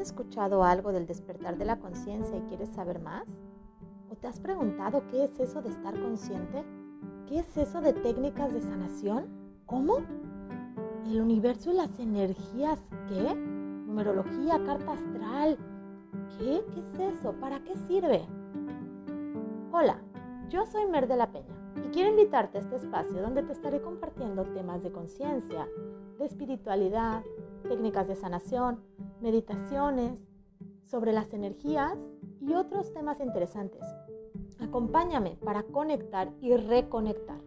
escuchado algo del despertar de la conciencia y quieres saber más? ¿O te has preguntado qué es eso de estar consciente? ¿Qué es eso de técnicas de sanación? ¿Cómo? ¿El universo y las energías qué? ¿Numerología, carta astral? ¿Qué? ¿Qué es eso? ¿Para qué sirve? Hola, yo soy Mer de la Peña y quiero invitarte a este espacio donde te estaré compartiendo temas de conciencia, de espiritualidad, técnicas de sanación, meditaciones, sobre las energías y otros temas interesantes. Acompáñame para conectar y reconectar.